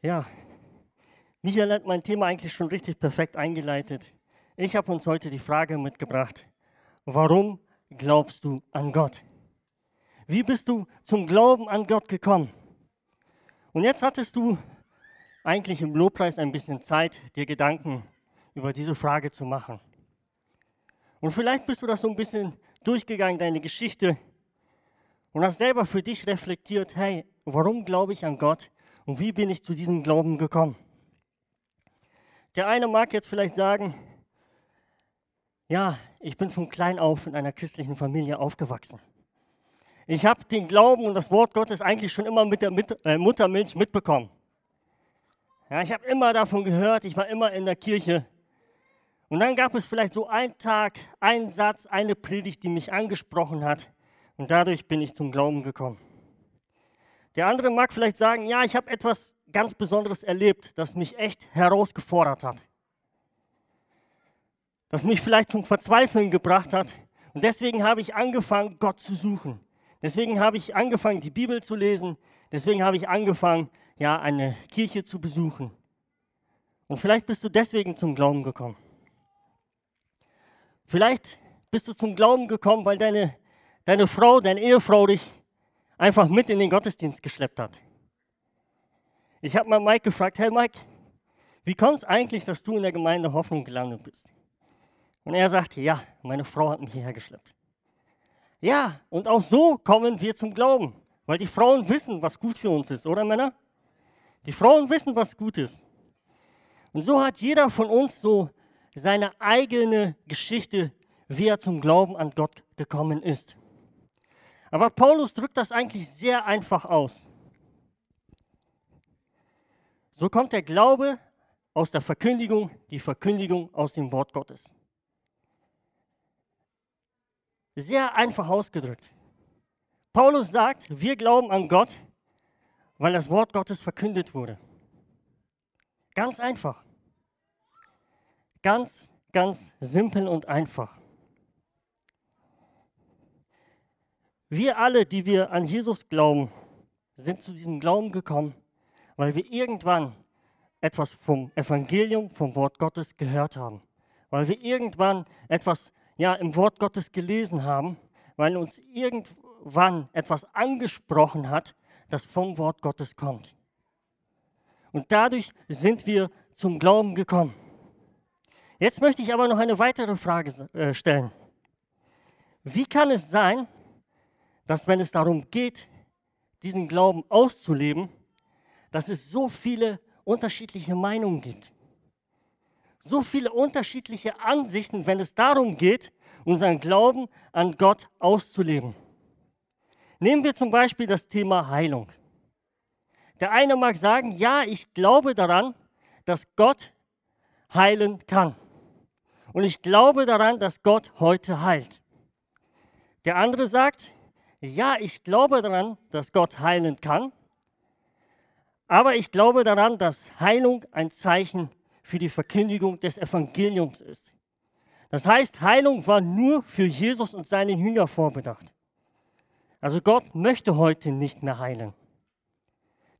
Ja, Michael hat mein Thema eigentlich schon richtig perfekt eingeleitet. Ich habe uns heute die Frage mitgebracht, warum glaubst du an Gott? Wie bist du zum Glauben an Gott gekommen? Und jetzt hattest du eigentlich im Lobpreis ein bisschen Zeit, dir Gedanken über diese Frage zu machen. Und vielleicht bist du das so ein bisschen durchgegangen, deine Geschichte, und hast selber für dich reflektiert, hey, warum glaube ich an Gott und wie bin ich zu diesem Glauben gekommen? Der eine mag jetzt vielleicht sagen, ja, ich bin von klein auf in einer christlichen Familie aufgewachsen. Ich habe den Glauben und das Wort Gottes eigentlich schon immer mit der äh, Muttermilch mitbekommen. Ja, ich habe immer davon gehört, ich war immer in der Kirche. Und dann gab es vielleicht so einen Tag, einen Satz, eine Predigt, die mich angesprochen hat. Und dadurch bin ich zum Glauben gekommen. Der andere mag vielleicht sagen, ja, ich habe etwas ganz Besonderes erlebt, das mich echt herausgefordert hat. Das mich vielleicht zum Verzweifeln gebracht hat. Und deswegen habe ich angefangen, Gott zu suchen. Deswegen habe ich angefangen, die Bibel zu lesen. Deswegen habe ich angefangen, ja, eine Kirche zu besuchen. Und vielleicht bist du deswegen zum Glauben gekommen. Vielleicht bist du zum Glauben gekommen, weil deine deine Frau, deine Ehefrau dich einfach mit in den Gottesdienst geschleppt hat. Ich habe mal Mike gefragt, hey Mike, wie kommt es eigentlich, dass du in der Gemeinde Hoffnung gelandet bist? Und er sagte, ja, meine Frau hat mich hierher geschleppt. Ja, und auch so kommen wir zum Glauben, weil die Frauen wissen, was gut für uns ist, oder Männer? Die Frauen wissen, was gut ist. Und so hat jeder von uns so seine eigene Geschichte, wie er zum Glauben an Gott gekommen ist. Aber Paulus drückt das eigentlich sehr einfach aus. So kommt der Glaube aus der Verkündigung, die Verkündigung aus dem Wort Gottes. Sehr einfach ausgedrückt. Paulus sagt, wir glauben an Gott, weil das Wort Gottes verkündet wurde. Ganz einfach. Ganz, ganz simpel und einfach. Wir alle, die wir an Jesus glauben, sind zu diesem Glauben gekommen, weil wir irgendwann etwas vom Evangelium, vom Wort Gottes gehört haben. Weil wir irgendwann etwas ja, im Wort Gottes gelesen haben, weil uns irgendwann etwas angesprochen hat, das vom Wort Gottes kommt. Und dadurch sind wir zum Glauben gekommen. Jetzt möchte ich aber noch eine weitere Frage äh, stellen. Wie kann es sein, dass wenn es darum geht, diesen Glauben auszuleben, dass es so viele unterschiedliche Meinungen gibt. So viele unterschiedliche Ansichten, wenn es darum geht, unseren Glauben an Gott auszuleben. Nehmen wir zum Beispiel das Thema Heilung. Der eine mag sagen, ja, ich glaube daran, dass Gott heilen kann. Und ich glaube daran, dass Gott heute heilt. Der andere sagt, ja, ich glaube daran, dass Gott heilen kann, aber ich glaube daran, dass Heilung ein Zeichen für die Verkündigung des Evangeliums ist. Das heißt, Heilung war nur für Jesus und seine Jünger vorbedacht. Also Gott möchte heute nicht mehr heilen.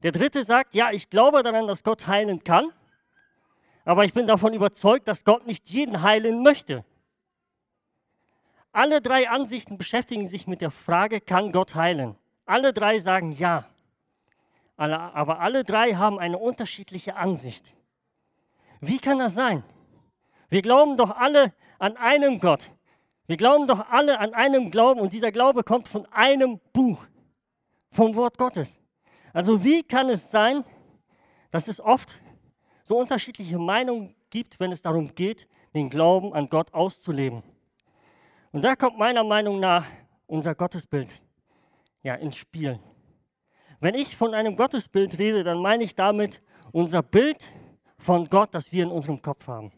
Der dritte sagt, ja, ich glaube daran, dass Gott heilen kann, aber ich bin davon überzeugt, dass Gott nicht jeden heilen möchte. Alle drei Ansichten beschäftigen sich mit der Frage, kann Gott heilen? Alle drei sagen ja. Aber alle drei haben eine unterschiedliche Ansicht. Wie kann das sein? Wir glauben doch alle an einem Gott. Wir glauben doch alle an einem Glauben und dieser Glaube kommt von einem Buch, vom Wort Gottes. Also wie kann es sein, dass es oft so unterschiedliche Meinungen gibt, wenn es darum geht, den Glauben an Gott auszuleben? Und da kommt meiner Meinung nach unser Gottesbild ja, ins Spiel. Wenn ich von einem Gottesbild rede, dann meine ich damit unser Bild von Gott, das wir in unserem Kopf haben.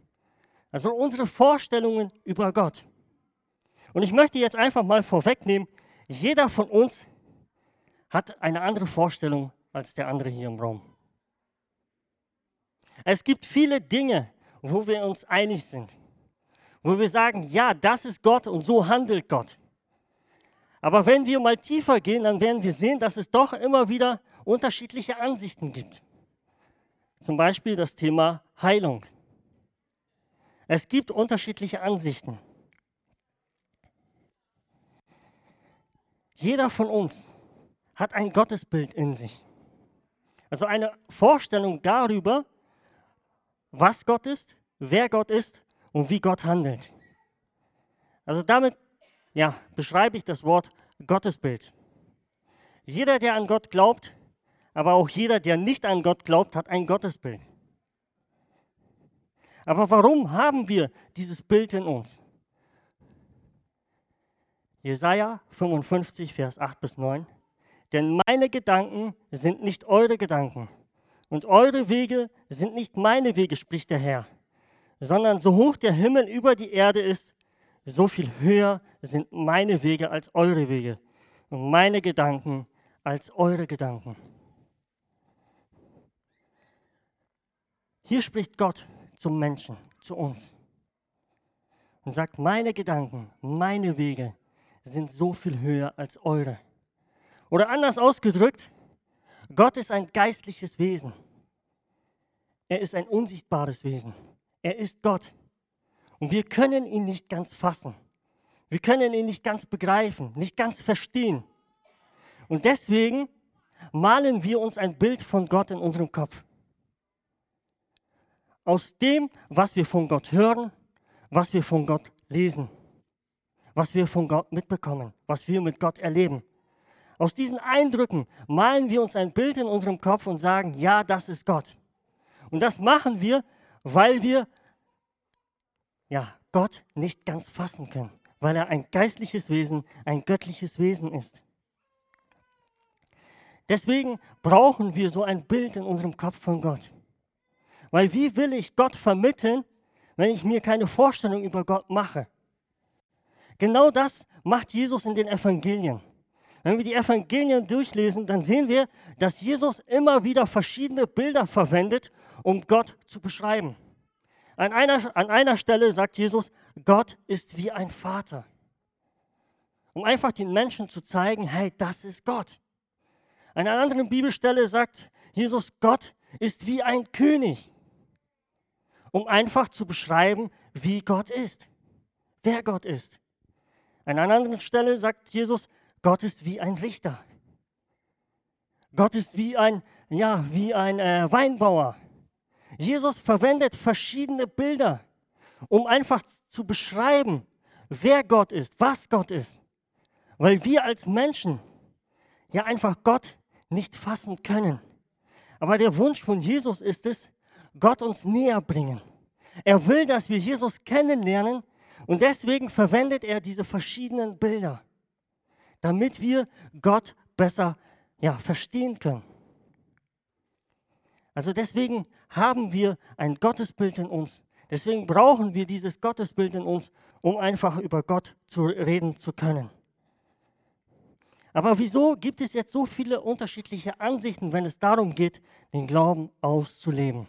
Also unsere Vorstellungen über Gott. Und ich möchte jetzt einfach mal vorwegnehmen, jeder von uns hat eine andere Vorstellung als der andere hier im Raum. Es gibt viele Dinge, wo wir uns einig sind wo wir sagen, ja, das ist Gott und so handelt Gott. Aber wenn wir mal tiefer gehen, dann werden wir sehen, dass es doch immer wieder unterschiedliche Ansichten gibt. zum Beispiel das Thema Heilung. Es gibt unterschiedliche Ansichten. Jeder von uns hat ein Gottesbild in sich. Also eine Vorstellung darüber, was Gott ist, wer Gott ist und wie Gott handelt. Also damit ja, beschreibe ich das Wort Gottesbild. Jeder, der an Gott glaubt, aber auch jeder, der nicht an Gott glaubt, hat ein Gottesbild. Aber warum haben wir dieses Bild in uns? Jesaja 55, Vers 8 bis 9. Denn meine Gedanken sind nicht eure Gedanken und eure Wege sind nicht meine Wege, spricht der Herr, sondern so hoch der Himmel über die Erde ist, so viel höher sind meine Wege als eure Wege und meine Gedanken als eure Gedanken. Hier spricht Gott zum Menschen, zu uns und sagt, meine Gedanken, meine Wege sind so viel höher als eure. Oder anders ausgedrückt, Gott ist ein geistliches Wesen. Er ist ein unsichtbares Wesen. Er ist Gott. Und wir können ihn nicht ganz fassen. Wir können ihn nicht ganz begreifen, nicht ganz verstehen. Und deswegen malen wir uns ein Bild von Gott in unserem Kopf. Aus dem, was wir von Gott hören, was wir von Gott lesen, was wir von Gott mitbekommen, was wir mit Gott erleben. Aus diesen Eindrücken malen wir uns ein Bild in unserem Kopf und sagen, ja, das ist Gott. Und das machen wir, weil wir ja, Gott nicht ganz fassen können, weil er ein geistliches Wesen, ein göttliches Wesen ist. Deswegen brauchen wir so ein Bild in unserem Kopf von Gott. Weil wie will ich Gott vermitteln, wenn ich mir keine Vorstellung über Gott mache? Genau das macht Jesus in den Evangelien. Wenn wir die Evangelien durchlesen, dann sehen wir, dass Jesus immer wieder verschiedene Bilder verwendet, um Gott zu beschreiben. An einer, an einer Stelle sagt Jesus, Gott ist wie ein Vater. Um einfach den Menschen zu zeigen, hey, das ist Gott. An einer anderen Bibelstelle sagt Jesus, Gott ist wie ein König. Um einfach zu beschreiben, wie Gott ist, wer Gott ist. An einer anderen Stelle sagt Jesus, Gott ist wie ein Richter. Gott ist wie ein, ja, wie ein äh, Weinbauer. Jesus verwendet verschiedene Bilder, um einfach zu beschreiben, wer Gott ist, was Gott ist. Weil wir als Menschen ja einfach Gott nicht fassen können. Aber der Wunsch von Jesus ist es, Gott uns näher bringen. Er will, dass wir Jesus kennenlernen und deswegen verwendet er diese verschiedenen Bilder, damit wir Gott besser ja, verstehen können. Also deswegen haben wir ein Gottesbild in uns. Deswegen brauchen wir dieses Gottesbild in uns, um einfach über Gott zu reden zu können. Aber wieso gibt es jetzt so viele unterschiedliche Ansichten, wenn es darum geht, den Glauben auszuleben?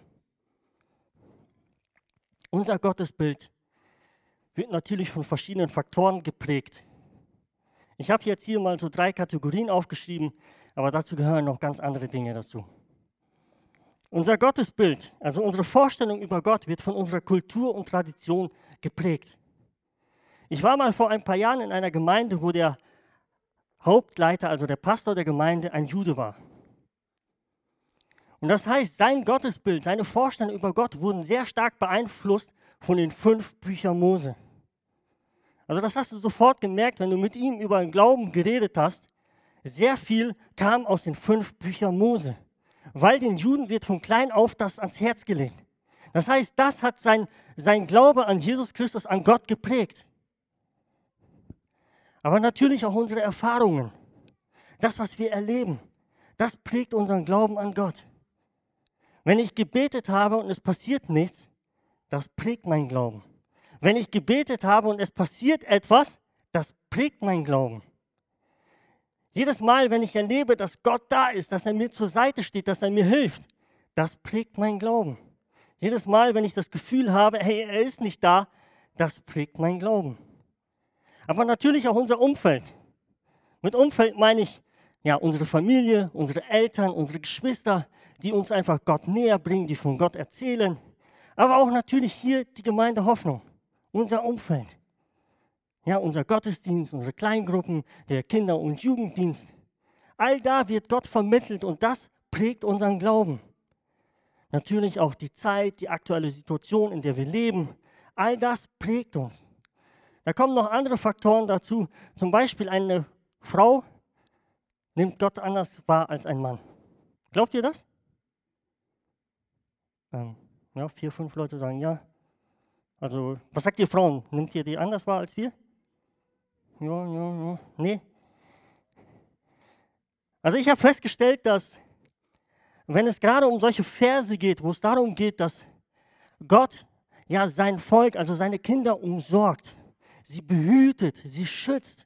Unser Gottesbild wird natürlich von verschiedenen Faktoren geprägt. Ich habe jetzt hier mal so drei Kategorien aufgeschrieben, aber dazu gehören noch ganz andere Dinge dazu. Unser Gottesbild, also unsere Vorstellung über Gott, wird von unserer Kultur und Tradition geprägt. Ich war mal vor ein paar Jahren in einer Gemeinde, wo der Hauptleiter, also der Pastor der Gemeinde, ein Jude war. Und das heißt, sein Gottesbild, seine Vorstellungen über Gott wurden sehr stark beeinflusst von den fünf Büchern Mose. Also das hast du sofort gemerkt, wenn du mit ihm über den Glauben geredet hast. Sehr viel kam aus den fünf Büchern Mose weil den Juden wird von klein auf das ans Herz gelegt. Das heißt, das hat sein, sein Glaube an Jesus Christus, an Gott geprägt. Aber natürlich auch unsere Erfahrungen. Das, was wir erleben, das prägt unseren Glauben an Gott. Wenn ich gebetet habe und es passiert nichts, das prägt meinen Glauben. Wenn ich gebetet habe und es passiert etwas, das prägt meinen Glauben. Jedes Mal, wenn ich erlebe, dass Gott da ist, dass er mir zur Seite steht, dass er mir hilft, das prägt meinen Glauben. Jedes Mal, wenn ich das Gefühl habe, hey, er ist nicht da, das prägt meinen Glauben. Aber natürlich auch unser Umfeld. Mit Umfeld meine ich ja, unsere Familie, unsere Eltern, unsere Geschwister, die uns einfach Gott näher bringen, die von Gott erzählen. Aber auch natürlich hier die Gemeinde Hoffnung, unser Umfeld. Ja, unser Gottesdienst, unsere Kleingruppen, der Kinder- und Jugenddienst. All da wird Gott vermittelt und das prägt unseren Glauben. Natürlich auch die Zeit, die aktuelle Situation, in der wir leben. All das prägt uns. Da kommen noch andere Faktoren dazu. Zum Beispiel eine Frau nimmt Gott anders wahr als ein Mann. Glaubt ihr das? Ähm, ja, vier, fünf Leute sagen ja. Also, was sagt ihr Frauen? Nimmt ihr die anders wahr als wir? Ja, ja, ja. Nee. Also ich habe festgestellt, dass wenn es gerade um solche Verse geht, wo es darum geht, dass Gott ja sein Volk, also seine Kinder umsorgt, sie behütet, sie schützt,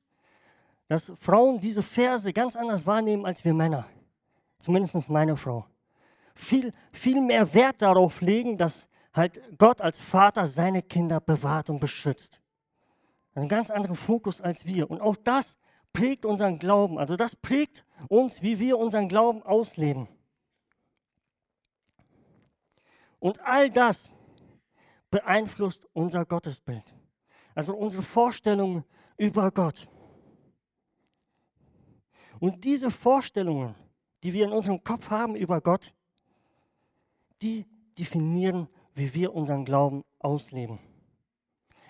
dass Frauen diese Verse ganz anders wahrnehmen als wir Männer. Zumindest meine Frau. Viel, viel mehr Wert darauf legen, dass halt Gott als Vater seine Kinder bewahrt und beschützt. Einen ganz anderen Fokus als wir. Und auch das prägt unseren Glauben. Also das prägt uns, wie wir unseren Glauben ausleben. Und all das beeinflusst unser Gottesbild. Also unsere Vorstellungen über Gott. Und diese Vorstellungen, die wir in unserem Kopf haben über Gott, die definieren, wie wir unseren Glauben ausleben.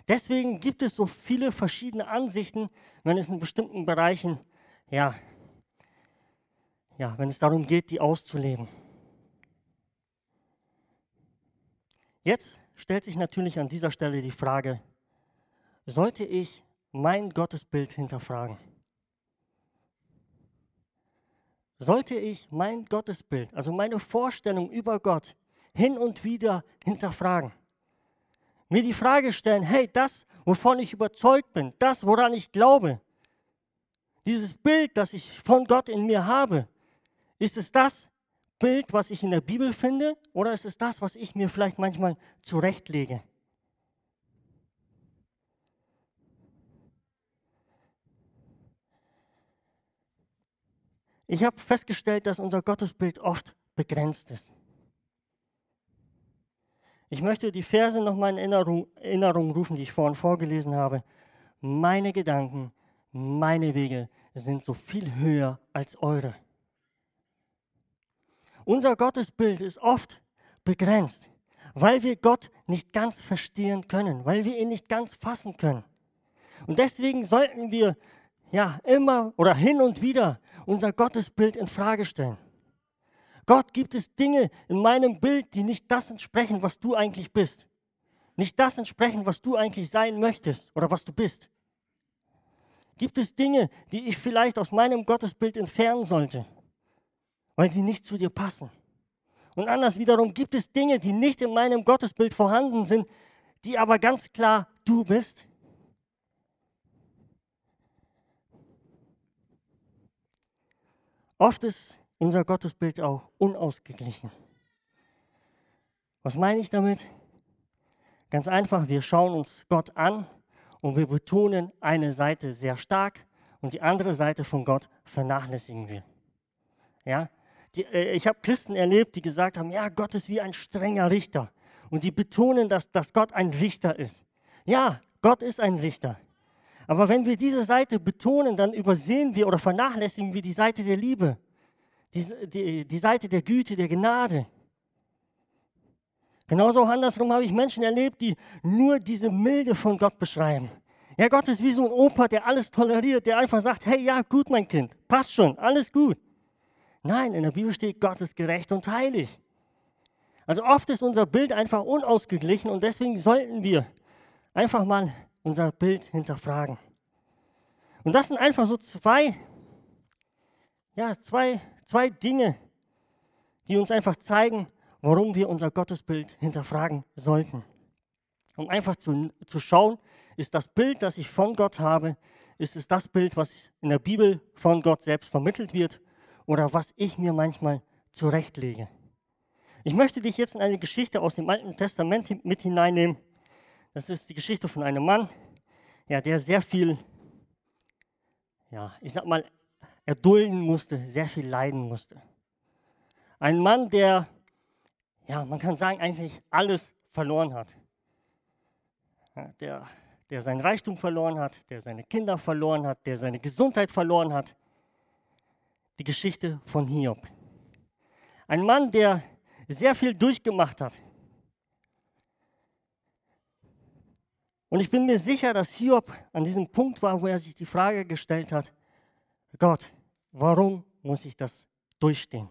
Deswegen gibt es so viele verschiedene Ansichten, wenn es in bestimmten Bereichen, ja, ja, wenn es darum geht, die auszuleben. Jetzt stellt sich natürlich an dieser Stelle die Frage, sollte ich mein Gottesbild hinterfragen? Sollte ich mein Gottesbild, also meine Vorstellung über Gott, hin und wieder hinterfragen? Mir die Frage stellen, hey, das, wovon ich überzeugt bin, das, woran ich glaube, dieses Bild, das ich von Gott in mir habe, ist es das, Bild, was ich in der Bibel finde, oder ist es das, was ich mir vielleicht manchmal zurechtlege? Ich habe festgestellt, dass unser Gottesbild oft begrenzt ist. Ich möchte die Verse nochmal in Erinnerung, Erinnerung rufen, die ich vorhin vorgelesen habe. Meine Gedanken, meine Wege sind so viel höher als eure. Unser Gottesbild ist oft begrenzt, weil wir Gott nicht ganz verstehen können, weil wir ihn nicht ganz fassen können. Und deswegen sollten wir ja immer oder hin und wieder unser Gottesbild in Frage stellen. Gott, gibt es Dinge in meinem Bild, die nicht das entsprechen, was du eigentlich bist? Nicht das entsprechen, was du eigentlich sein möchtest oder was du bist? Gibt es Dinge, die ich vielleicht aus meinem Gottesbild entfernen sollte? weil sie nicht zu dir passen. Und anders wiederum gibt es Dinge, die nicht in meinem Gottesbild vorhanden sind, die aber ganz klar du bist. Oft ist unser Gottesbild auch unausgeglichen. Was meine ich damit? Ganz einfach, wir schauen uns Gott an und wir betonen eine Seite sehr stark und die andere Seite von Gott vernachlässigen wir. Ja, die, äh, ich habe Christen erlebt, die gesagt haben, ja, Gott ist wie ein strenger Richter. Und die betonen, dass, dass Gott ein Richter ist. Ja, Gott ist ein Richter. Aber wenn wir diese Seite betonen, dann übersehen wir oder vernachlässigen wir die Seite der Liebe, die, die, die Seite der Güte, der Gnade. Genauso andersrum habe ich Menschen erlebt, die nur diese Milde von Gott beschreiben. Ja, Gott ist wie so ein Opa, der alles toleriert, der einfach sagt, hey, ja, gut, mein Kind, passt schon, alles gut. Nein, in der Bibel steht, Gott ist gerecht und heilig. Also oft ist unser Bild einfach unausgeglichen und deswegen sollten wir einfach mal unser Bild hinterfragen. Und das sind einfach so zwei, ja, zwei, zwei Dinge, die uns einfach zeigen, warum wir unser Gottesbild hinterfragen sollten. Um einfach zu, zu schauen, ist das Bild, das ich von Gott habe, ist es das Bild, was in der Bibel von Gott selbst vermittelt wird oder was ich mir manchmal zurechtlege. Ich möchte dich jetzt in eine Geschichte aus dem Alten Testament mit hineinnehmen. Das ist die Geschichte von einem Mann, ja, der sehr viel, ja, ich sag mal, erdulden musste, sehr viel leiden musste. Ein Mann, der, ja, man kann sagen, eigentlich alles verloren hat. Ja, der, der sein Reichtum verloren hat, der seine Kinder verloren hat, der seine Gesundheit verloren hat. Die Geschichte von Hiob. Ein Mann, der sehr viel durchgemacht hat. Und ich bin mir sicher, dass Hiob an diesem Punkt war, wo er sich die Frage gestellt hat, Gott, warum muss ich das durchstehen?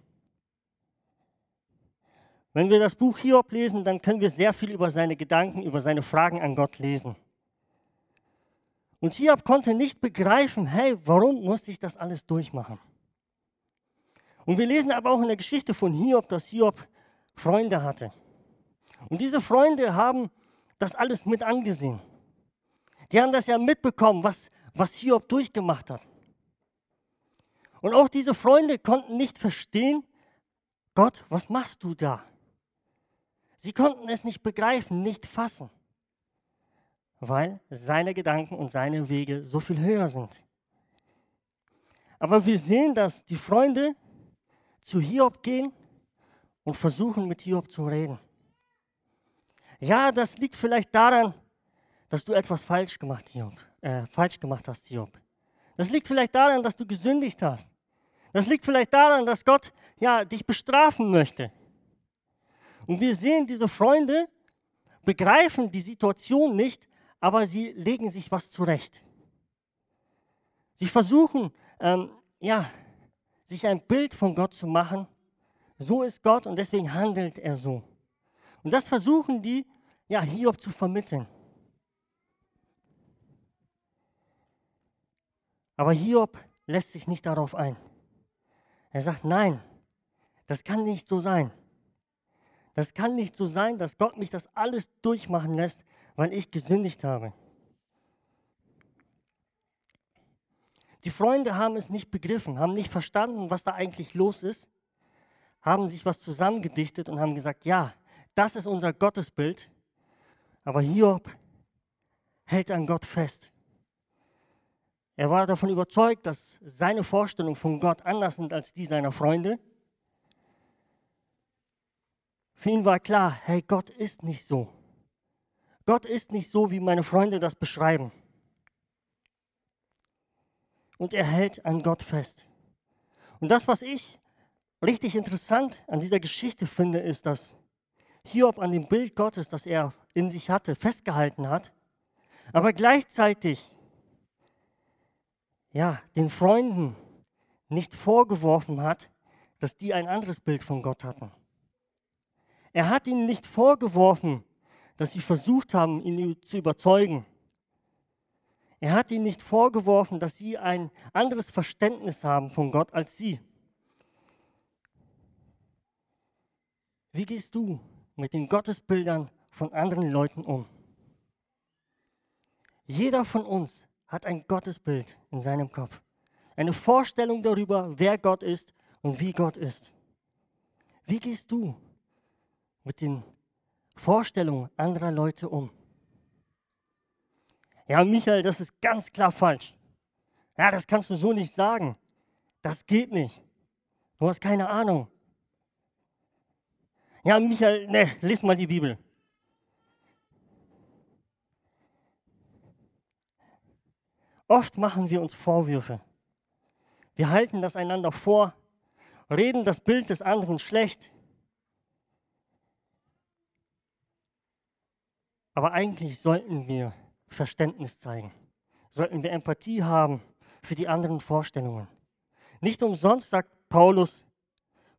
Wenn wir das Buch Hiob lesen, dann können wir sehr viel über seine Gedanken, über seine Fragen an Gott lesen. Und Hiob konnte nicht begreifen, hey, warum musste ich das alles durchmachen? Und wir lesen aber auch in der Geschichte von Hiob, dass Hiob Freunde hatte. Und diese Freunde haben das alles mit angesehen. Die haben das ja mitbekommen, was, was Hiob durchgemacht hat. Und auch diese Freunde konnten nicht verstehen, Gott, was machst du da? Sie konnten es nicht begreifen, nicht fassen, weil seine Gedanken und seine Wege so viel höher sind. Aber wir sehen, dass die Freunde zu Hiob gehen und versuchen mit Hiob zu reden. Ja, das liegt vielleicht daran, dass du etwas falsch gemacht, Hiob, äh, falsch gemacht hast, Hiob. Das liegt vielleicht daran, dass du gesündigt hast. Das liegt vielleicht daran, dass Gott ja dich bestrafen möchte. Und wir sehen, diese Freunde begreifen die Situation nicht, aber sie legen sich was zurecht. Sie versuchen, ähm, ja, sich ein Bild von Gott zu machen. So ist Gott und deswegen handelt er so. Und das versuchen die, ja, Hiob zu vermitteln. Aber Hiob lässt sich nicht darauf ein. Er sagt, nein, das kann nicht so sein. Das kann nicht so sein, dass Gott mich das alles durchmachen lässt, weil ich gesündigt habe. Die Freunde haben es nicht begriffen, haben nicht verstanden, was da eigentlich los ist, haben sich was zusammengedichtet und haben gesagt, ja, das ist unser Gottesbild, aber Hiob hält an Gott fest. Er war davon überzeugt, dass seine Vorstellungen von Gott anders sind als die seiner Freunde. Für ihn war klar, hey, Gott ist nicht so. Gott ist nicht so, wie meine Freunde das beschreiben. Und er hält an Gott fest. Und das, was ich richtig interessant an dieser Geschichte finde, ist, dass Hiob an dem Bild Gottes, das er in sich hatte, festgehalten hat, aber gleichzeitig ja, den Freunden nicht vorgeworfen hat, dass die ein anderes Bild von Gott hatten. Er hat ihnen nicht vorgeworfen, dass sie versucht haben, ihn zu überzeugen. Er hat ihnen nicht vorgeworfen, dass sie ein anderes Verständnis haben von Gott als sie. Wie gehst du mit den Gottesbildern von anderen Leuten um? Jeder von uns hat ein Gottesbild in seinem Kopf. Eine Vorstellung darüber, wer Gott ist und wie Gott ist. Wie gehst du mit den Vorstellungen anderer Leute um? Ja, Michael, das ist ganz klar falsch. Ja, das kannst du so nicht sagen. Das geht nicht. Du hast keine Ahnung. Ja, Michael, ne, lies mal die Bibel. Oft machen wir uns Vorwürfe. Wir halten das einander vor, reden das Bild des anderen schlecht. Aber eigentlich sollten wir Verständnis zeigen, sollten wir Empathie haben für die anderen Vorstellungen. Nicht umsonst sagt Paulus,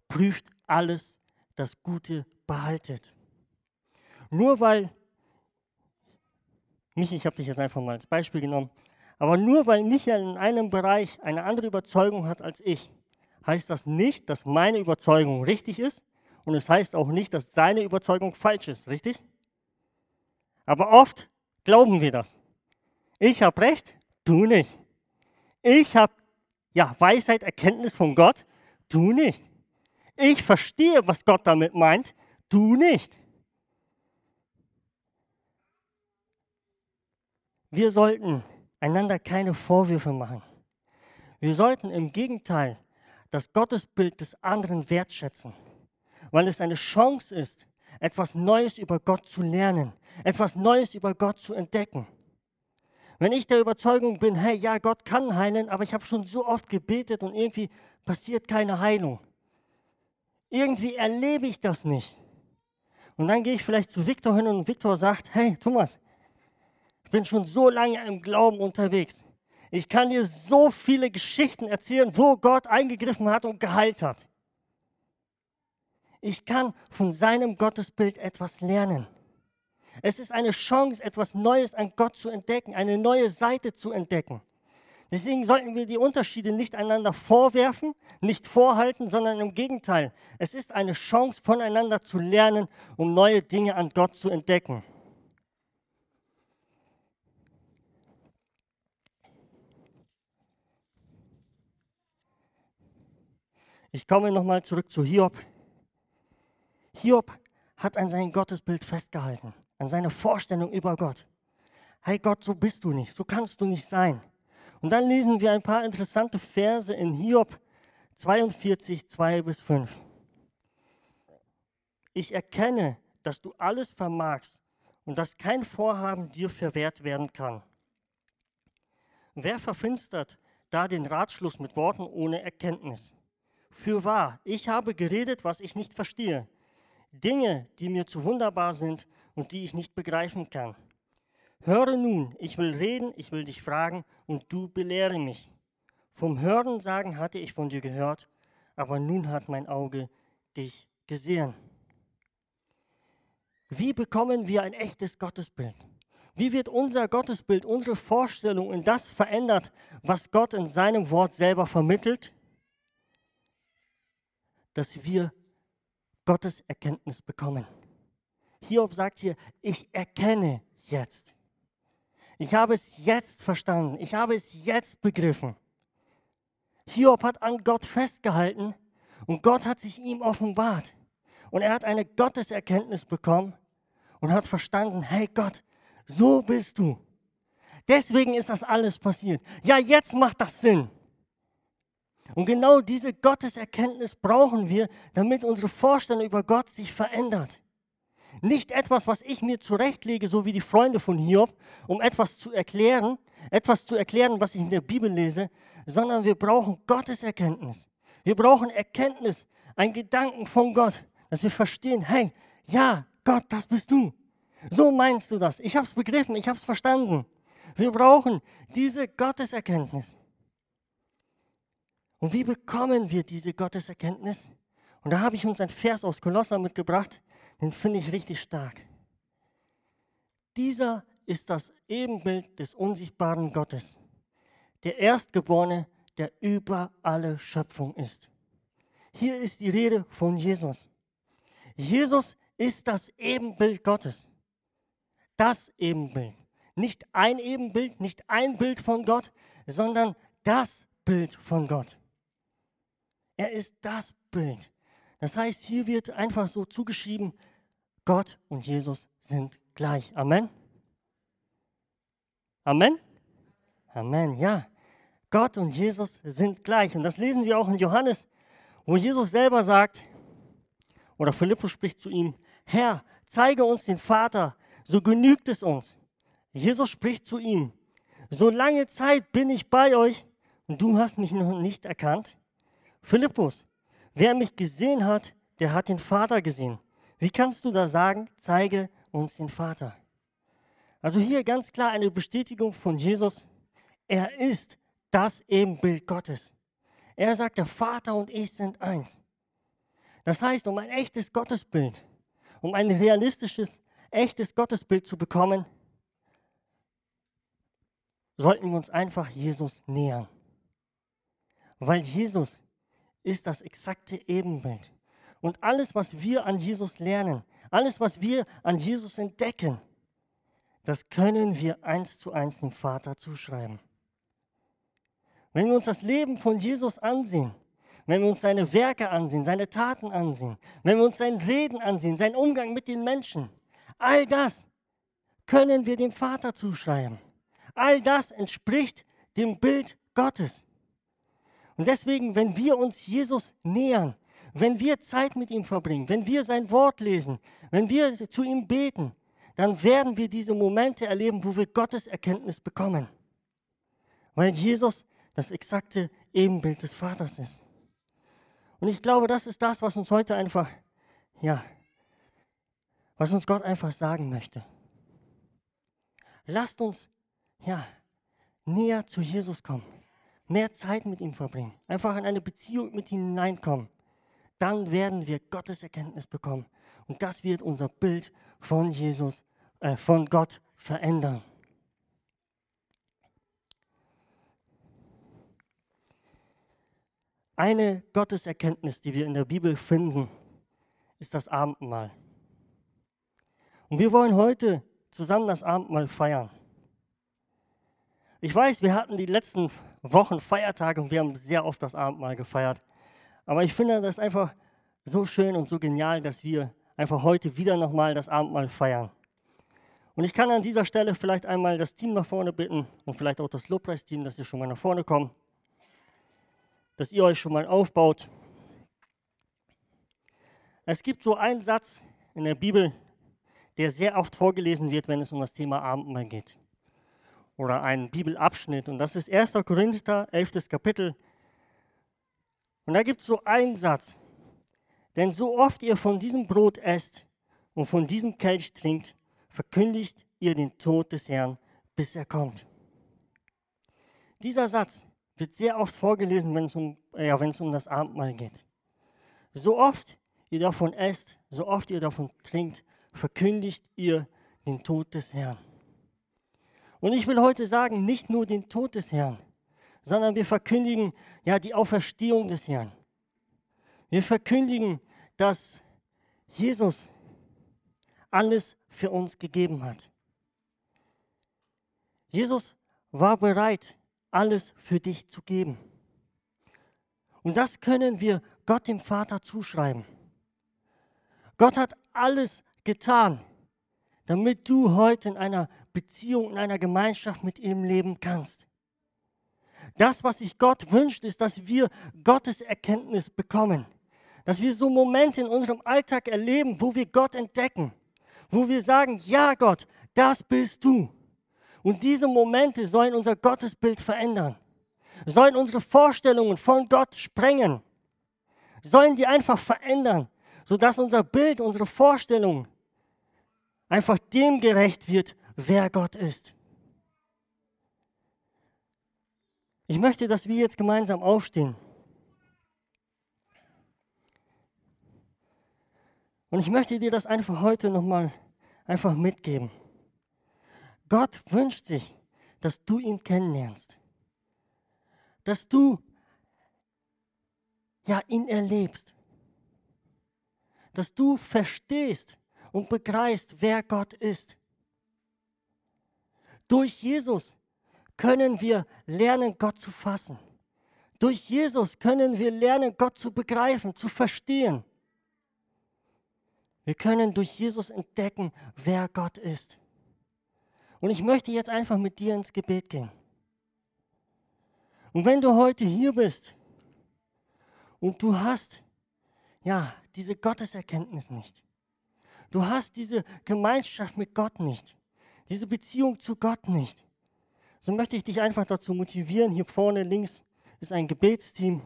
prüft alles, das Gute behaltet. Nur weil, Michi, ich habe dich jetzt einfach mal als Beispiel genommen, aber nur weil Michael in einem Bereich eine andere Überzeugung hat als ich, heißt das nicht, dass meine Überzeugung richtig ist und es heißt auch nicht, dass seine Überzeugung falsch ist, richtig? Aber oft glauben wir das. Ich habe recht, du nicht. Ich habe ja, Weisheit, Erkenntnis von Gott, du nicht. Ich verstehe, was Gott damit meint, du nicht. Wir sollten einander keine Vorwürfe machen. Wir sollten im Gegenteil das Gottesbild des anderen wertschätzen, weil es eine Chance ist, etwas Neues über Gott zu lernen, etwas Neues über Gott zu entdecken. Wenn ich der Überzeugung bin, hey, ja, Gott kann heilen, aber ich habe schon so oft gebetet und irgendwie passiert keine Heilung. Irgendwie erlebe ich das nicht. Und dann gehe ich vielleicht zu Viktor hin und Viktor sagt, hey Thomas, ich bin schon so lange im Glauben unterwegs. Ich kann dir so viele Geschichten erzählen, wo Gott eingegriffen hat und geheilt hat. Ich kann von seinem Gottesbild etwas lernen. Es ist eine Chance, etwas Neues an Gott zu entdecken, eine neue Seite zu entdecken. Deswegen sollten wir die Unterschiede nicht einander vorwerfen, nicht vorhalten, sondern im Gegenteil. Es ist eine Chance, voneinander zu lernen, um neue Dinge an Gott zu entdecken. Ich komme nochmal zurück zu Hiob. Hiob hat an sein Gottesbild festgehalten, an seine Vorstellung über Gott. Hey Gott, so bist du nicht, so kannst du nicht sein. Und dann lesen wir ein paar interessante Verse in Hiob 42, 2 bis 5. Ich erkenne, dass du alles vermagst und dass kein Vorhaben dir verwehrt werden kann. Wer verfinstert da den Ratschluss mit Worten ohne Erkenntnis? Für wahr, ich habe geredet, was ich nicht verstehe. Dinge, die mir zu wunderbar sind und die ich nicht begreifen kann. Höre nun, ich will reden, ich will dich fragen und du belehre mich. Vom Hören sagen hatte ich von dir gehört, aber nun hat mein Auge dich gesehen. Wie bekommen wir ein echtes Gottesbild? Wie wird unser Gottesbild, unsere Vorstellung in das verändert, was Gott in seinem Wort selber vermittelt? Dass wir Gottes Erkenntnis bekommen. Hiob sagt hier, ich erkenne jetzt. Ich habe es jetzt verstanden. Ich habe es jetzt begriffen. Hiob hat an Gott festgehalten und Gott hat sich ihm offenbart. Und er hat eine Gotteserkenntnis bekommen und hat verstanden, hey Gott, so bist du. Deswegen ist das alles passiert. Ja, jetzt macht das Sinn. Und genau diese Gotteserkenntnis brauchen wir, damit unsere Vorstellung über Gott sich verändert. Nicht etwas, was ich mir zurechtlege, so wie die Freunde von Hiob, um etwas zu erklären, etwas zu erklären, was ich in der Bibel lese, sondern wir brauchen Gotteserkenntnis. Wir brauchen Erkenntnis, ein Gedanken von Gott, dass wir verstehen, hey, ja, Gott, das bist du. So meinst du das. Ich habe es begriffen, ich habe es verstanden. Wir brauchen diese Gotteserkenntnis. Und wie bekommen wir diese Gotteserkenntnis? Und da habe ich uns ein Vers aus Kolosser mitgebracht, den finde ich richtig stark. Dieser ist das Ebenbild des unsichtbaren Gottes, der Erstgeborene, der über alle Schöpfung ist. Hier ist die Rede von Jesus. Jesus ist das Ebenbild Gottes. Das Ebenbild. Nicht ein Ebenbild, nicht ein Bild von Gott, sondern das Bild von Gott. Er ist das Bild. Das heißt, hier wird einfach so zugeschrieben, Gott und Jesus sind gleich. Amen. Amen. Amen, ja. Gott und Jesus sind gleich. Und das lesen wir auch in Johannes, wo Jesus selber sagt, oder Philippus spricht zu ihm, Herr, zeige uns den Vater, so genügt es uns. Jesus spricht zu ihm, so lange Zeit bin ich bei euch und du hast mich noch nicht erkannt. Philippus, wer mich gesehen hat, der hat den Vater gesehen. Wie kannst du da sagen, zeige uns den Vater? Also hier ganz klar eine Bestätigung von Jesus. Er ist das Ebenbild Gottes. Er sagt, der Vater und ich sind eins. Das heißt, um ein echtes Gottesbild, um ein realistisches, echtes Gottesbild zu bekommen, sollten wir uns einfach Jesus nähern. Weil Jesus ist das exakte Ebenbild. Und alles, was wir an Jesus lernen, alles, was wir an Jesus entdecken, das können wir eins zu eins dem Vater zuschreiben. Wenn wir uns das Leben von Jesus ansehen, wenn wir uns seine Werke ansehen, seine Taten ansehen, wenn wir uns sein Reden ansehen, seinen Umgang mit den Menschen, all das können wir dem Vater zuschreiben. All das entspricht dem Bild Gottes. Und deswegen, wenn wir uns Jesus nähern, wenn wir Zeit mit ihm verbringen, wenn wir sein Wort lesen, wenn wir zu ihm beten, dann werden wir diese Momente erleben, wo wir Gottes Erkenntnis bekommen. Weil Jesus das exakte Ebenbild des Vaters ist. Und ich glaube, das ist das, was uns heute einfach, ja, was uns Gott einfach sagen möchte. Lasst uns, ja, näher zu Jesus kommen, mehr Zeit mit ihm verbringen, einfach in eine Beziehung mit ihm hineinkommen. Dann werden wir Gottes Erkenntnis bekommen. Und das wird unser Bild von Jesus, äh, von Gott verändern. Eine Gotteserkenntnis, die wir in der Bibel finden, ist das Abendmahl. Und wir wollen heute zusammen das Abendmahl feiern. Ich weiß, wir hatten die letzten Wochen Feiertage und wir haben sehr oft das Abendmahl gefeiert. Aber ich finde das einfach so schön und so genial, dass wir einfach heute wieder nochmal das Abendmahl feiern. Und ich kann an dieser Stelle vielleicht einmal das Team nach vorne bitten und vielleicht auch das Lobpreisteam, dass ihr schon mal nach vorne kommt dass ihr euch schon mal aufbaut. Es gibt so einen Satz in der Bibel, der sehr oft vorgelesen wird, wenn es um das Thema Abendmahl geht. Oder ein Bibelabschnitt. Und das ist 1. Korinther, 11. Kapitel. Und da gibt es so einen Satz. Denn so oft ihr von diesem Brot esst und von diesem Kelch trinkt, verkündigt ihr den Tod des Herrn, bis er kommt. Dieser Satz wird sehr oft vorgelesen, wenn es um, ja, um das Abendmahl geht. So oft ihr davon esst, so oft ihr davon trinkt, verkündigt ihr den Tod des Herrn. Und ich will heute sagen, nicht nur den Tod des Herrn, sondern wir verkündigen ja die Auferstehung des Herrn. Wir verkündigen, dass Jesus alles für uns gegeben hat. Jesus war bereit, alles für dich zu geben. Und das können wir Gott dem Vater zuschreiben. Gott hat alles getan, damit du heute in einer Beziehung, in einer Gemeinschaft mit ihm leben kannst. Das, was sich Gott wünscht, ist, dass wir Gottes Erkenntnis bekommen. Dass wir so Momente in unserem Alltag erleben, wo wir Gott entdecken. Wo wir sagen, ja Gott, das bist du. Und diese Momente sollen unser Gottesbild verändern, sollen unsere Vorstellungen von Gott sprengen, sollen die einfach verändern, sodass unser Bild, unsere Vorstellung einfach dem gerecht wird, wer Gott ist. Ich möchte, dass wir jetzt gemeinsam aufstehen. Und ich möchte dir das einfach heute nochmal einfach mitgeben. Gott wünscht sich, dass du ihn kennenlernst. Dass du ja ihn erlebst. Dass du verstehst und begreifst, wer Gott ist. Durch Jesus können wir lernen, Gott zu fassen. Durch Jesus können wir lernen, Gott zu begreifen, zu verstehen. Wir können durch Jesus entdecken, wer Gott ist. Und ich möchte jetzt einfach mit dir ins Gebet gehen. Und wenn du heute hier bist und du hast ja diese Gotteserkenntnis nicht, du hast diese Gemeinschaft mit Gott nicht, diese Beziehung zu Gott nicht, so möchte ich dich einfach dazu motivieren. Hier vorne links ist ein Gebetsteam.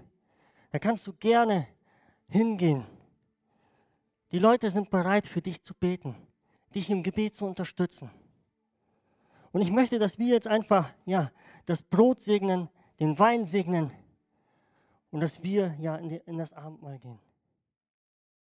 Da kannst du gerne hingehen. Die Leute sind bereit, für dich zu beten, dich im Gebet zu unterstützen. Und ich möchte, dass wir jetzt einfach ja, das Brot segnen, den Wein segnen und dass wir ja in, in das Abendmahl gehen.